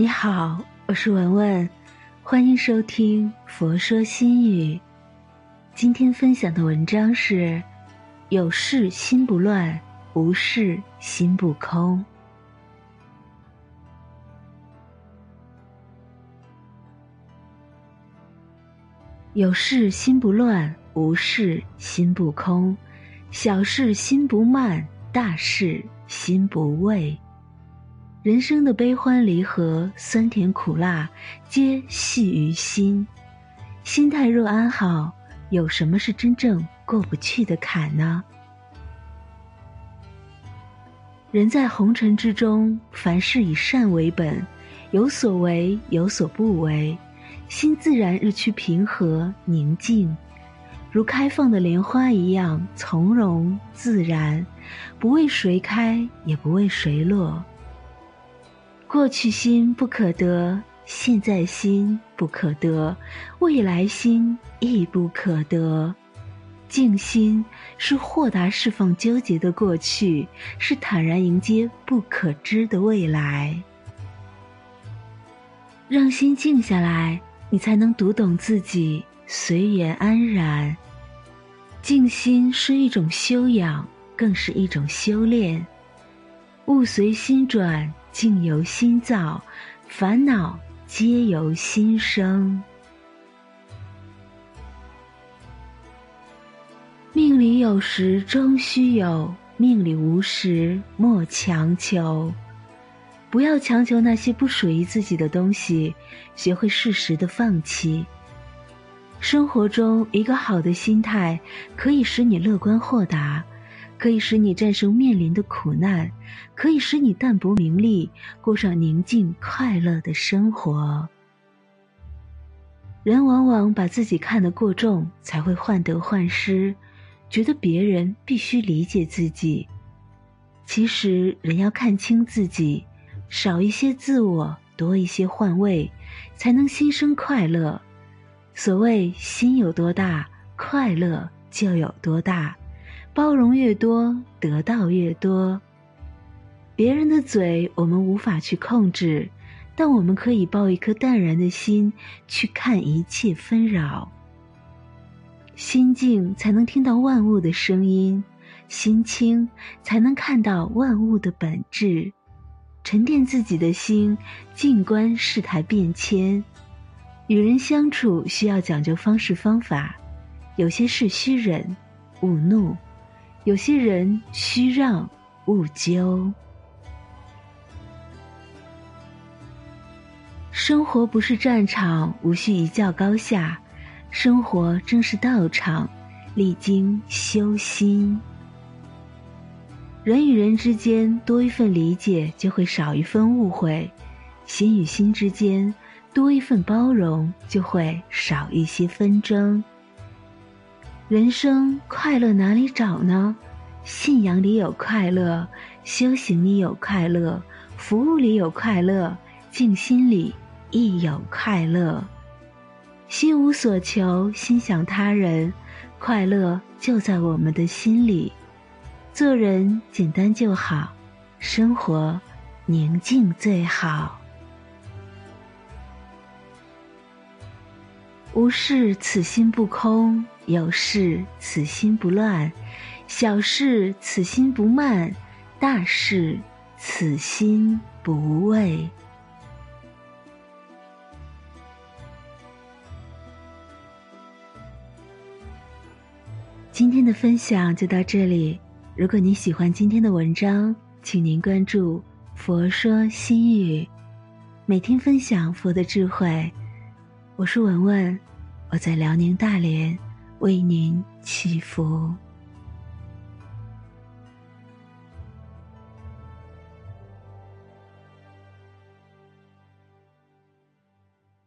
你好，我是文文，欢迎收听《佛说心语》。今天分享的文章是：有事心不乱，无事心不空。有事心不乱，无事心不空。小事心不慢，大事心不畏。人生的悲欢离合、酸甜苦辣，皆系于心。心态若安好，有什么是真正过不去的坎呢？人在红尘之中，凡事以善为本，有所为，有所不为，心自然日趋平和宁静，如开放的莲花一样从容自然，不为谁开，也不为谁落。过去心不可得，现在心不可得，未来心亦不可得。静心是豁达释放纠结的过去，是坦然迎接不可知的未来。让心静下来，你才能读懂自己，随缘安然。静心是一种修养，更是一种修炼。物随心转。境由心造，烦恼皆由心生。命里有时终须有，命里无时莫强求。不要强求那些不属于自己的东西，学会适时的放弃。生活中，一个好的心态可以使你乐观豁达。可以使你战胜面临的苦难，可以使你淡泊名利，过上宁静快乐的生活。人往往把自己看得过重，才会患得患失，觉得别人必须理解自己。其实，人要看清自己，少一些自我，多一些换位，才能心生快乐。所谓心有多大，快乐就有多大。包容越多，得到越多。别人的嘴我们无法去控制，但我们可以抱一颗淡然的心去看一切纷扰。心静才能听到万物的声音，心清才能看到万物的本质。沉淀自己的心，静观世态变迁。与人相处需要讲究方式方法，有些事需忍，勿怒。有些人需让，勿纠。生活不是战场，无需一较高下。生活正是道场，历经修心。人与人之间多一份理解，就会少一分误会；心与心之间多一份包容，就会少一些纷争。人生快乐哪里找呢？信仰里有快乐，修行里有快乐，服务里有快乐，静心里亦有快乐。心无所求，心想他人，快乐就在我们的心里。做人简单就好，生活宁静最好。无事此心不空，有事此心不乱。小事此心不慢，大事此心不畏。今天的分享就到这里。如果您喜欢今天的文章，请您关注“佛说心语”，每天分享佛的智慧。我是文文，我在辽宁大连为您祈福。